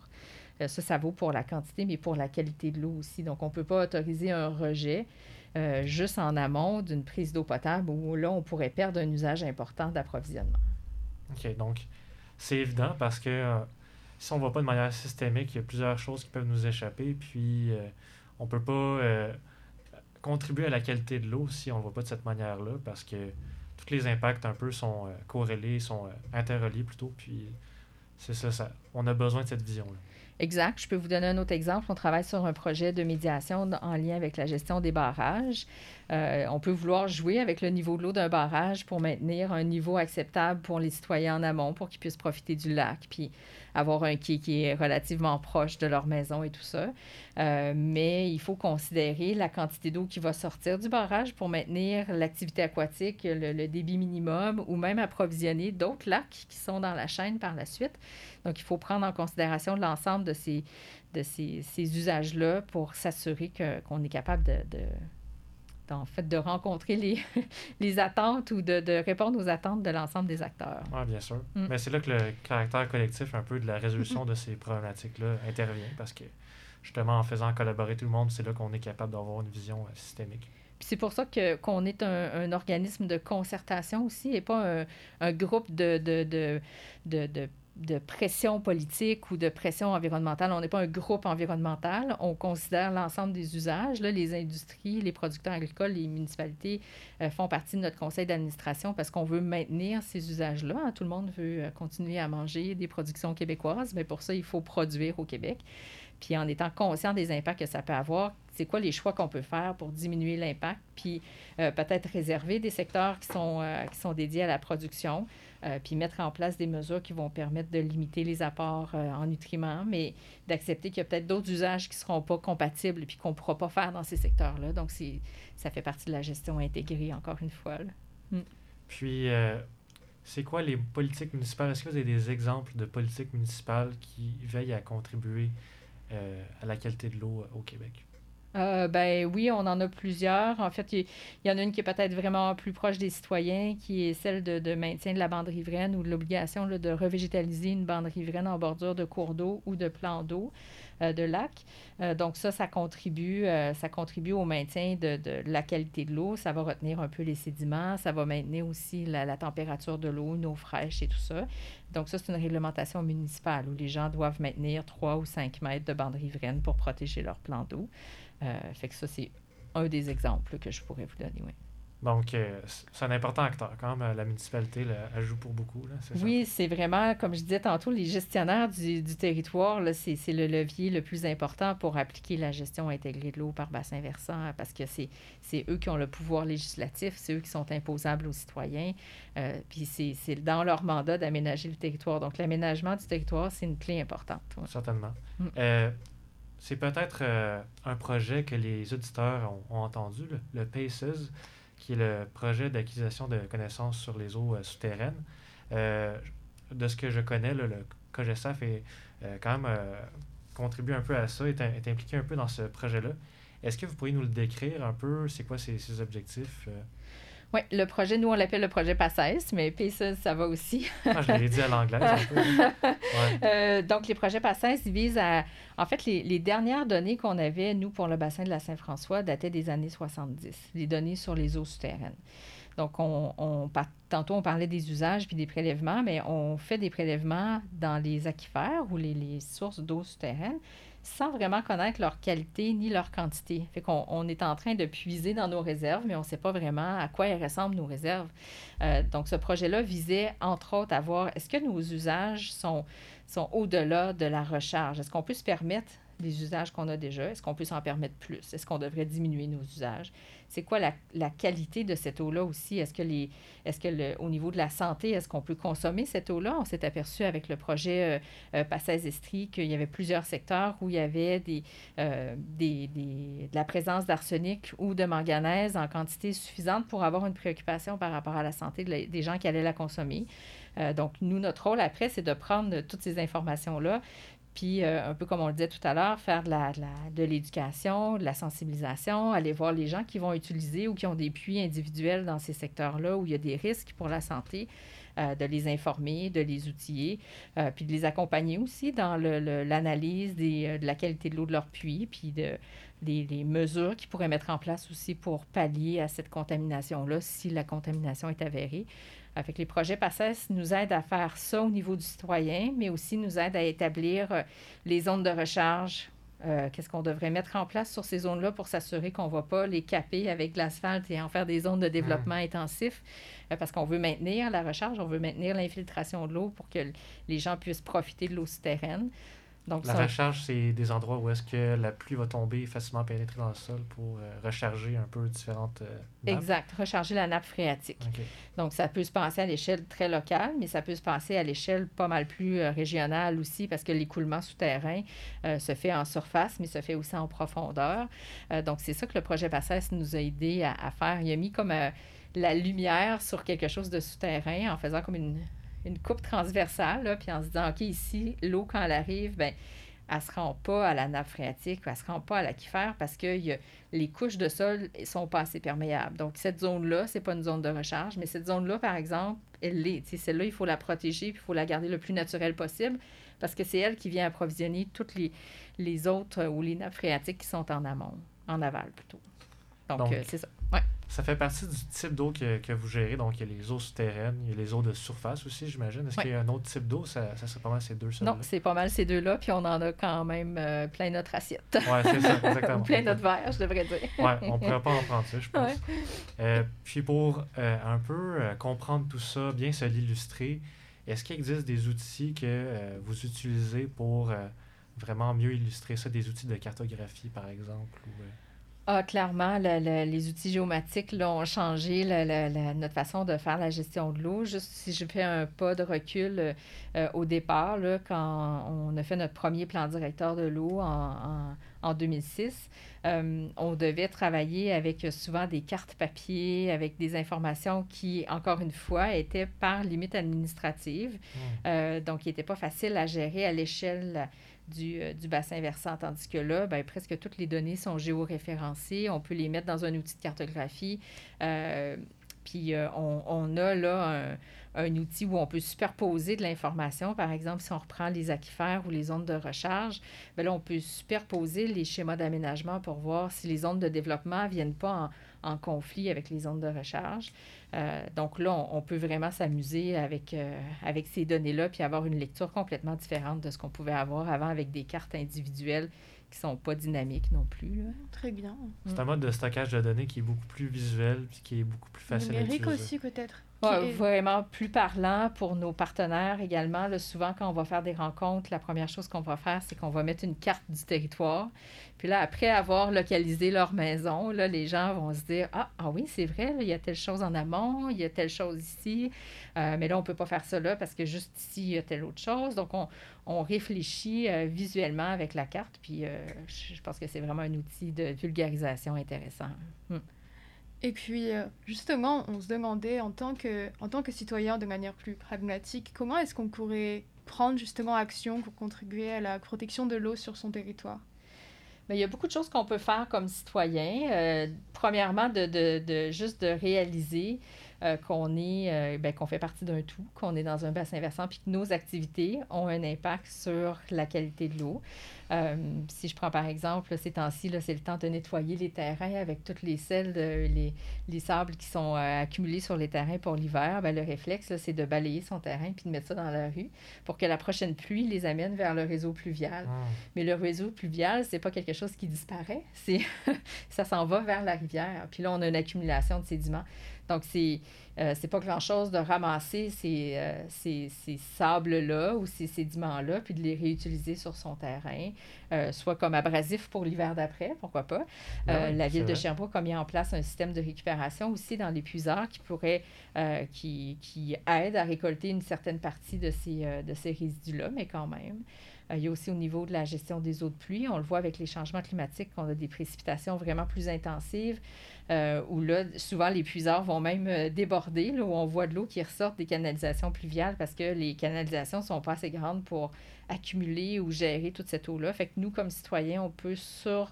Ça, ça vaut pour la quantité, mais pour la qualité de l'eau aussi. Donc, on ne peut pas autoriser un rejet juste en amont d'une prise d'eau potable où là, on pourrait perdre un usage important d'approvisionnement. OK, donc c'est évident parce que euh, si on ne va pas de manière systémique, il y a plusieurs choses qui peuvent nous échapper. Puis euh, on ne peut pas euh, contribuer à la qualité de l'eau si on ne va pas de cette manière-là parce que tous les impacts un peu sont corrélés, sont interreliés plutôt. Puis c'est ça, ça, on a besoin de cette vision-là. Exact. Je peux vous donner un autre exemple. On travaille sur un projet de médiation en lien avec la gestion des barrages. Euh, on peut vouloir jouer avec le niveau de l'eau d'un barrage pour maintenir un niveau acceptable pour les citoyens en amont, pour qu'ils puissent profiter du lac, puis avoir un quai qui est relativement proche de leur maison et tout ça. Euh, mais il faut considérer la quantité d'eau qui va sortir du barrage pour maintenir l'activité aquatique, le, débit minimum, ou même approvisionner d'autres lacs qui sont dans la chaîne par la suite. Donc, il faut prendre en considération l'ensemble de ces, usages-là pour s'assurer qu'on est capable de en fait, de rencontrer les, les attentes ou de, de, répondre aux attentes de l'ensemble des acteurs. Oui, bien sûr. Mm. Mais c'est là que le caractère collectif, un peu de la résolution de ces problématiques-là, intervient parce que justement, en faisant collaborer tout le monde, c'est là qu'on est capable d'avoir une vision euh, systémique. Puis c'est pour ça que, qu'on est un, un, organisme de concertation aussi et pas un, un groupe de, de, de, de de pression politique ou de pression environnementale. On n'est pas un groupe environnemental. On considère l'ensemble des usages. Là, les industries, les producteurs agricoles, les municipalités euh, font partie de notre conseil d'administration parce qu'on veut maintenir ces usages-là. Hein. Tout le monde veut euh, continuer à manger des productions québécoises, mais pour ça, il faut produire au Québec. Puis en étant conscient des impacts que ça peut avoir, c'est quoi les choix qu'on peut faire pour diminuer l'impact, puis euh, peut-être réserver des secteurs qui sont, qui sont dédiés à la production. Euh, puis mettre en place des mesures qui vont permettre de limiter les apports euh, en nutriments, mais d'accepter qu'il y a peut-être d'autres usages qui ne seront pas compatibles puis qu'on ne pourra pas faire dans ces secteurs-là. Donc, ça fait partie de la gestion intégrée, encore une fois. Mm. Puis, euh, c'est quoi les politiques municipales? Est-ce que vous avez des exemples de politiques municipales qui veillent à contribuer à la qualité de l'eau au Québec? Euh, ben oui, on en a plusieurs. En fait, il y, en a une qui est peut-être vraiment plus proche des citoyens, qui est celle de, maintien de la bande riveraine ou de l'obligation de revégétaliser une bande riveraine en bordure de cours d'eau ou de plans d'eau, euh, de lacs. Euh, donc ça, ça contribue, ça contribue au maintien de, la qualité de l'eau. Ça va retenir un peu les sédiments, ça va maintenir aussi la, température de l'eau, une eau fraîche et tout ça. Donc ça, c'est une réglementation municipale où les gens doivent maintenir 3 ou 5 mètres de bande riveraine pour protéger leurs plans d'eau. Euh, fait que ça, c'est un des exemples que je pourrais vous donner, oui. Donc, euh, c'est un important acteur quand même. La municipalité elle joue pour beaucoup. Là, oui, c'est vraiment, comme je disais tantôt, les gestionnaires du, du territoire, c'est le levier le plus important pour appliquer la gestion intégrée de l'eau par bassin versant parce que c'est eux qui ont le pouvoir législatif, c'est eux qui sont imposables aux citoyens. Euh, puis c'est dans leur mandat d'aménager le territoire. Donc, l'aménagement du territoire, c'est une clé importante. Certainement. Mm. Euh, c'est peut-être euh, un projet que les auditeurs ont, entendu, le, PACES, qui est le projet d'acquisition de connaissances sur les eaux euh, souterraines. Euh, de ce que je connais, le COGESAF est quand même contribue un peu à ça, est, est impliqué un peu dans ce projet-là. Est-ce que vous pourriez nous le décrire un peu? C'est quoi ses, ses objectifs? Oui, le projet, nous, on l'appelle le projet PACES, mais PACES, ça va aussi. ah, je l'ai dit à l'anglais. euh, donc, les projets PACES visent à. En fait, les, les dernières données qu'on avait, nous, pour le bassin de la Saint-François, dataient des années 70, les données sur les eaux souterraines. Donc, on, on, tantôt, on parlait des usages puis des prélèvements, mais on fait des prélèvements dans les aquifères ou les, les sources d'eau souterraines sans vraiment connaître leur qualité ni leur quantité. Fait qu'on on est en train de puiser dans nos réserves, mais on ne sait pas vraiment à quoi elles ressemblent nos réserves. Euh, donc, ce projet-là visait, entre autres, à voir est-ce que nos usages sont, sont au-delà de la recharge? Est-ce qu'on peut se permettre les usages qu'on a déjà? Est-ce qu'on peut s'en permettre plus? Est-ce qu'on devrait diminuer nos usages? C'est quoi la, la, qualité de cette eau-là aussi? Est-ce que, les, est-ce que le, au niveau de la santé, est-ce qu'on peut consommer cette eau-là? On s'est aperçu avec le projet euh, euh Estrie qu'il y avait plusieurs secteurs où il y avait des, euh, des, des, de la présence d'arsenic ou de manganèse en quantité suffisante pour avoir une préoccupation par rapport à la santé des gens qui allaient la consommer. Euh, donc, nous, notre rôle après, c'est de prendre toutes ces informations-là, puis, euh, un peu comme on le disait tout à l'heure, faire de, l'éducation, de la sensibilisation, aller voir les gens qui vont utiliser ou qui ont des puits individuels dans ces secteurs-là où il y a des risques pour la santé, euh, de les informer, de les outiller, euh, puis de les accompagner aussi dans l'analyse de la qualité de l'eau de leur puits, puis de, des, mesures qu'ils pourraient mettre en place aussi pour pallier à cette contamination-là si la contamination est avérée. Avec les projets PACES nous aident à faire ça au niveau du citoyen, mais aussi nous aident à établir euh, les zones de recharge. Euh, qu'est-ce qu'on devrait mettre en place sur ces zones-là pour s'assurer qu'on ne va pas les caper avec de l'asphalte et en faire des zones de développement intensif, euh, parce qu'on veut maintenir la recharge, on veut maintenir l'infiltration de l'eau pour que les gens puissent profiter de l'eau souterraine la recharge, c'est des endroits où est-ce que la pluie va tomber facilement pénétrer dans le sol pour euh, recharger un peu différentes euh, Exact, recharger la nappe phréatique. Donc, ça peut se passer à l'échelle très locale, mais ça peut se passer à l'échelle pas mal plus euh, régionale aussi, parce que l'écoulement souterrain se fait en surface, mais se fait aussi en profondeur. donc, c'est ça que le projet Bassès nous a aidé à, à, faire. Il a mis comme la lumière sur quelque chose de souterrain en faisant comme une une coupe transversale, là, puis en se disant, OK, ici, l'eau, quand elle arrive, ben elle ne se rend pas à la nappe phréatique, elle ne se rend pas à l'aquifère parce que y a, les couches de sol ne sont pas assez perméables. Donc, cette zone-là, ce n'est pas une zone de recharge, mais cette zone-là, par exemple, elle l'est. Celle-là, il faut la protéger, puis il faut la garder le plus naturelle possible parce que c'est elle qui vient approvisionner toutes les, les autres ou les nappes phréatiques qui sont en amont, en aval plutôt. Donc, euh, c'est ça. Ça fait partie du type d'eau que, que, vous gérez. Donc, il y a les eaux souterraines, il y a les eaux de surface aussi, j'imagine. Est-ce qu'il y a un autre type d'eau? Ça, ça serait pas mal ces deux Non, c'est pas mal ces deux-là. Puis on en a quand même euh, plein notre assiette. Oui, c'est ça, exactement. plein notre verre, je devrais dire. oui, on pourrait pas en prendre ça, je pense. Euh, puis pour un peu comprendre tout ça, bien se l'illustrer, est-ce qu'il existe des outils que vous utilisez pour vraiment mieux illustrer ça, des outils de cartographie, par exemple? Ou, ah, clairement, les outils géomatiques ont changé notre façon de faire la gestion de l'eau. Juste si je fais un pas de recul euh, au départ, là, quand on a fait notre premier plan directeur de l'eau en, en, 2006, euh, on devait travailler avec souvent des cartes papier, avec des informations qui, encore une fois, étaient par limite administrative. Mmh. Euh, donc, qui n'étaient pas faciles à gérer à l'échelle du, euh, du, bassin versant, tandis que là, ben, presque toutes les données sont géoréférencées. On peut les mettre dans un outil de cartographie. Euh, puis euh, on, a là un, outil où on peut superposer de l'information. Par exemple, si on reprend les aquifères ou les zones de recharge, bien là, on peut superposer les schémas d'aménagement pour voir si les zones de développement ne viennent pas en, conflit avec les zones de recharge. Euh, donc là, on, on peut vraiment s'amuser avec, euh, avec ces données-là puis avoir une lecture complètement différente de ce qu'on pouvait avoir avant avec des cartes individuelles qui sont pas dynamiques non plus. Là. Très bien. C'est un mode de stockage de données qui est beaucoup plus visuel puis qui est beaucoup plus facile Numérique à utiliser. aussi peut-être. Ouais, est... Vraiment plus parlant pour nos partenaires également. Là, souvent, quand on va faire des rencontres, la première chose qu'on va faire, c'est qu'on va mettre une carte du territoire. Puis là, après avoir localisé leur maison, là, les gens vont se dire Ah, ah oui, c'est vrai, il y a telle chose en amont, il y a telle chose ici, euh, mais là, on ne peut pas faire ça là parce que juste ici, il y a telle autre chose. Donc, on, on réfléchit euh, visuellement avec la carte. Puis, euh, je pense que c'est vraiment un outil de vulgarisation intéressant. Hum. Et puis, justement, on se demandait en tant que, en tant que citoyen, de manière plus pragmatique, comment est-ce qu'on pourrait prendre justement action pour contribuer à la protection de l'eau sur son territoire? Bien, il y a beaucoup de choses qu'on peut faire comme citoyen. Euh, premièrement, de, de, de, juste de réaliser euh, qu'on est, euh, ben, qu'on fait partie d'un tout, qu'on est dans un bassin versant, puis que nos activités ont un impact sur la qualité de l'eau. Euh, si je prends par exemple, ces temps-ci, c'est le temps de nettoyer les terrains avec toutes les sels, les, les, sables qui sont accumulés sur les terrains pour l'hiver. Ben, le réflexe, c'est de balayer son terrain puis de mettre ça dans la rue pour que la prochaine pluie les amène vers le réseau pluvial. Ah. Mais le réseau pluvial, c'est pas quelque chose qui disparaît, c'est ça s'en va vers la rivière. Puis là, on a une accumulation de sédiments. Donc, c'est euh, c'est pas grand-chose de ramasser ces, euh, ces, ces sables-là ou ces sédiments-là, puis de les réutiliser sur son terrain, euh, soit comme abrasif pour l'hiver d'après, pourquoi pas. Ah oui, la ville de. Sherbrooke a mis en place un système de récupération aussi dans les qui pourrait, qui, qui aide à récolter une certaine partie de ces, de ces résidus-là, mais quand même. Il y a aussi au niveau de la gestion des eaux de pluie, on le voit avec les changements climatiques, qu'on a des précipitations vraiment plus intensives, euh, où là, souvent les puiseurs vont même euh, déborder, là, où on voit de l'eau qui ressort des canalisations pluviales parce que les canalisations ne sont pas assez grandes pour accumuler ou gérer toute cette eau-là. Fait que nous, comme citoyens, on peut sur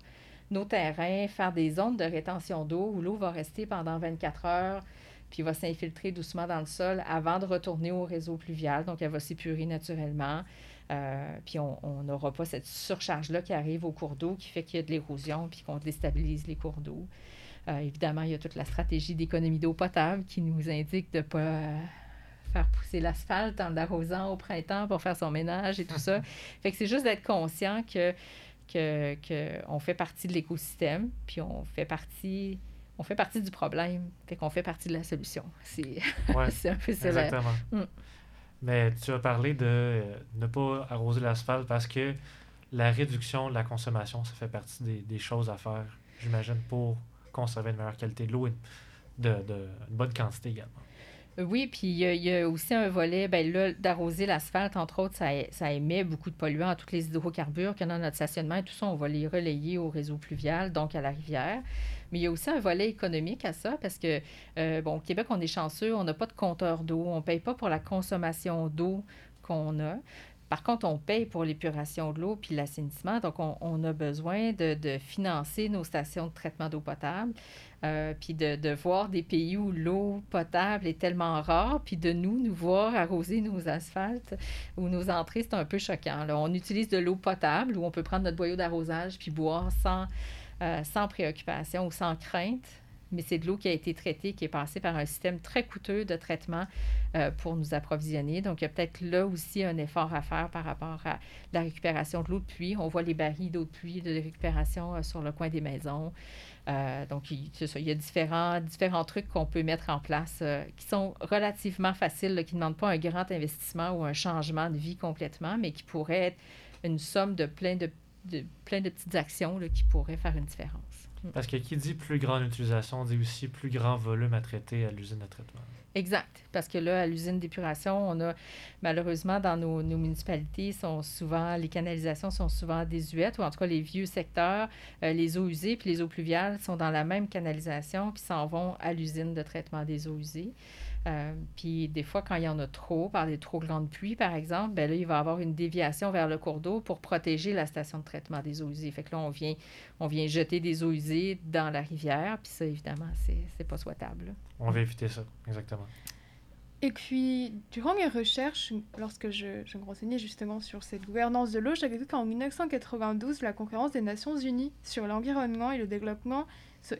nos terrains faire des zones de rétention d'eau où l'eau va rester pendant 24 heures puis va s'infiltrer doucement dans le sol avant de retourner au réseau pluvial. Donc, elle va s'épurer naturellement. Euh, puis on n'aura pas cette surcharge-là qui arrive au cours d'eau qui fait qu'il y a de l'érosion puis qu'on déstabilise les cours d'eau. Euh, évidemment, il y a toute la stratégie d'économie d'eau potable qui nous indique de ne pas euh, faire pousser l'asphalte en l'arrosant au printemps pour faire son ménage et tout ça. Fait que c'est juste d'être conscient que, que, que on fait partie de l'écosystème, puis on fait partie on fait partie du problème, fait qu'on fait partie de la solution. C'est Ouais, un peu sévère. Exactement. Mm. Mais tu as parlé de euh, ne pas arroser l'asphalte parce que la réduction de la consommation, ça fait partie des, des choses à faire, j'imagine, pour conserver une meilleure qualité de l'eau et de, de, une bonne quantité également. Oui, puis il y, a, aussi un volet, ben là, d'arroser l'asphalte, entre autres, ça, ça, émet beaucoup de polluants, tous les hydrocarbures qu'il y a dans notre stationnement et tout ça, on va les relayer au réseau pluvial, donc à la rivière. Mais il y a aussi un volet économique à ça, parce que, euh, bon, au Québec, on est chanceux, on n'a pas de compteur d'eau, on ne paye pas pour la consommation d'eau qu'on a. Par contre, on paye pour l'épuration de l'eau puis l'assainissement. Donc, on, a besoin de, financer nos stations de traitement d'eau potable, euh, puis de, voir des pays où l'eau potable est tellement rare, puis de nous, nous voir arroser nos asphaltes ou nos entrées, c'est un peu choquant. On utilise de l'eau potable où on peut prendre notre boyau d'arrosage puis boire sans, euh, sans préoccupation ou sans crainte mais c'est de l'eau qui a été traitée, qui est passée par un système très coûteux de traitement euh, pour nous approvisionner. Donc, il y a peut-être là aussi un effort à faire par rapport à la récupération de l'eau de pluie. On voit les barils d'eau de pluie de récupération euh, sur le coin des maisons. Euh, donc, il, y a différents, trucs qu'on peut mettre en place qui sont relativement faciles, qui ne demandent pas un grand investissement ou un changement de vie complètement, mais qui pourraient être une somme de plein de, de, plein de petites actions là, qui pourraient faire une différence. Parce que qui dit plus grande utilisation dit aussi plus grand volume à traiter à l'usine de traitement. Exact. Parce que là, à l'usine d'épuration, on a malheureusement dans nos, nos, municipalités, sont souvent, les canalisations sont souvent désuètes, ou en tout cas les vieux secteurs, euh, les eaux usées puis les eaux pluviales sont dans la même canalisation puis s'en vont à l'usine de traitement des eaux usées. Euh, puis des fois, quand il y en a trop, par des trop grandes pluies, par exemple, ben là, il va y avoir une déviation vers le cours d'eau pour protéger la station de traitement des eaux usées. Fait que là, on vient, on vient jeter des eaux usées dans la rivière, puis ça, évidemment, c'est, c'est pas souhaitable. On va éviter ça, exactement. Et puis, durant mes recherches, lorsque je, je me renseignais justement sur cette gouvernance de l'eau, j'avais vu qu'en 1992, la conférence des Nations Unies sur l'environnement et le développement,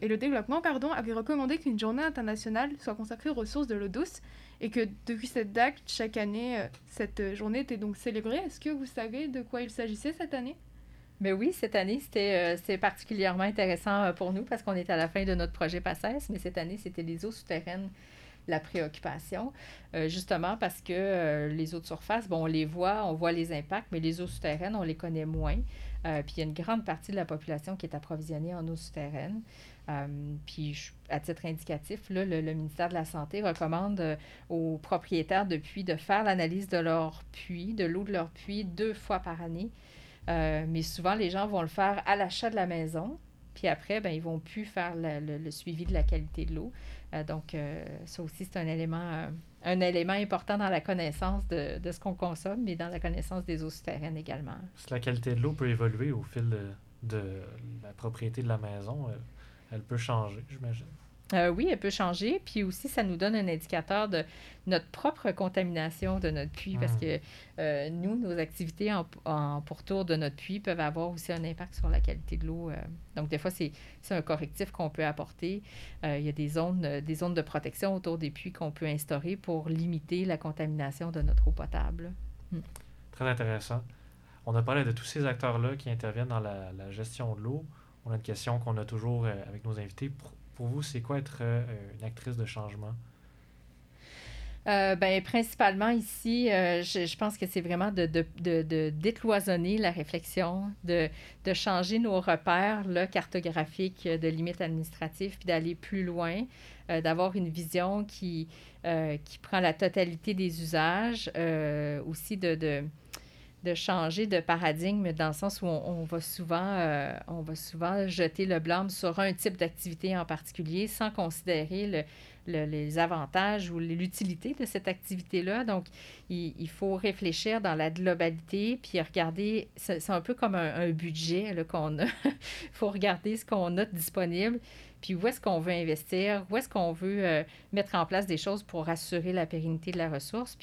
et le développement pardon, avait recommandé qu'une journée internationale soit consacrée aux ressources de l'eau douce et que depuis cette date, chaque année, euh, cette journée était donc célébrée. Est-ce que vous savez de quoi il s'agissait cette année? Mais oui, cette année, c'était euh, particulièrement intéressant euh, pour nous parce qu'on est à la fin de notre projet PACES, mais cette année, c'était les eaux souterraines la préoccupation, euh, justement parce que les eaux de surface, bon, on les voit, on voit les impacts, mais les eaux souterraines, on les connaît moins. Euh, puis il y a une grande partie de la population qui est approvisionnée en eau souterraine. puis à titre indicatif, là, le, ministère de la Santé recommande aux propriétaires de puits de faire l'analyse de leur puits, de l'eau de leur puits, deux fois par année. mais souvent, les gens vont le faire à l'achat de la maison. Puis après, ben, ils vont plus faire le, suivi de la qualité de l'eau. Euh, donc, euh, ça aussi, c'est un élément, euh, un élément important dans la connaissance de, de ce qu'on consomme, mais dans la connaissance des eaux souterraines également. Si la qualité de l'eau peut évoluer au fil de, de, la propriété de la maison, elle peut changer, j'imagine. Euh, oui, elle peut changer. Puis aussi, ça nous donne un indicateur de notre propre contamination de notre puits parce hmm. que euh, nous, nos activités en, pourtour de notre puits peuvent avoir aussi un impact sur la qualité de l'eau. Euh. Donc, des fois, c'est un correctif qu'on peut apporter. il y a des zones, des zones de protection autour des puits qu'on peut instaurer pour limiter la contamination de notre eau potable. Hmm. Très intéressant. On a parlé de tous ces acteurs-là qui interviennent dans la, la gestion de l'eau. On a une question qu'on a toujours avec nos invités. Pour, pour vous, c'est quoi être euh, une actrice de changement? Euh, ben, principalement ici, euh, je, pense que c'est vraiment de, décloisonner la réflexion, de, de changer nos repères là, cartographiques de limites administratives, puis d'aller plus loin, d'avoir une vision qui, qui prend la totalité des usages, aussi de, de changer de paradigme dans le sens où on, va souvent euh, souvent jeter le blâme sur un type d'activité en particulier sans considérer le, les avantages ou l'utilité de cette activité-là. Donc, il, faut réfléchir dans la globalité, puis regarder, c'est un peu comme un, budget qu'on a. il faut regarder ce qu'on a disponible, puis où est-ce qu'on veut investir, où est-ce qu'on veut euh, mettre en place des choses pour assurer la pérennité de la ressource.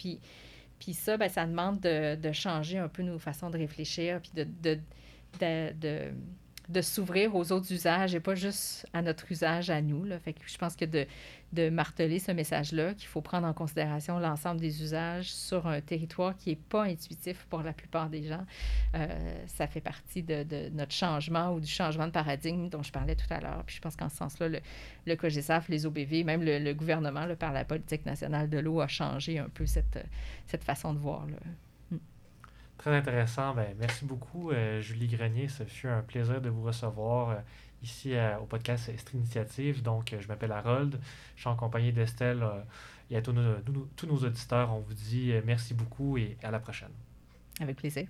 Puis ça, ben, ça demande de, changer un peu nos façons de réfléchir, puis de de s'ouvrir aux autres usages et pas juste à notre usage à nous. Là. Fait que je pense que de, de marteler ce message-là, qu'il faut prendre en considération l'ensemble des usages sur un territoire qui n'est pas intuitif pour la plupart des gens, euh, ça fait partie de, de, notre changement ou du changement de paradigme dont je parlais tout à l'heure. Puis je pense qu'en ce sens-là, le, le COGESAF, les OBV, même le, gouvernement, là, par la politique nationale de l'eau, a changé un peu cette, cette façon de voir. Là. Très intéressant. Ben, merci beaucoup, euh, Julie Grenier. Ce fut un plaisir de vous recevoir euh, ici euh, au podcast Estrie Initiative. Donc, je m'appelle Harold. Je suis en compagnie d'Estelle et à tous nos, tous nos auditeurs. On vous dit merci beaucoup et à la prochaine. Avec plaisir.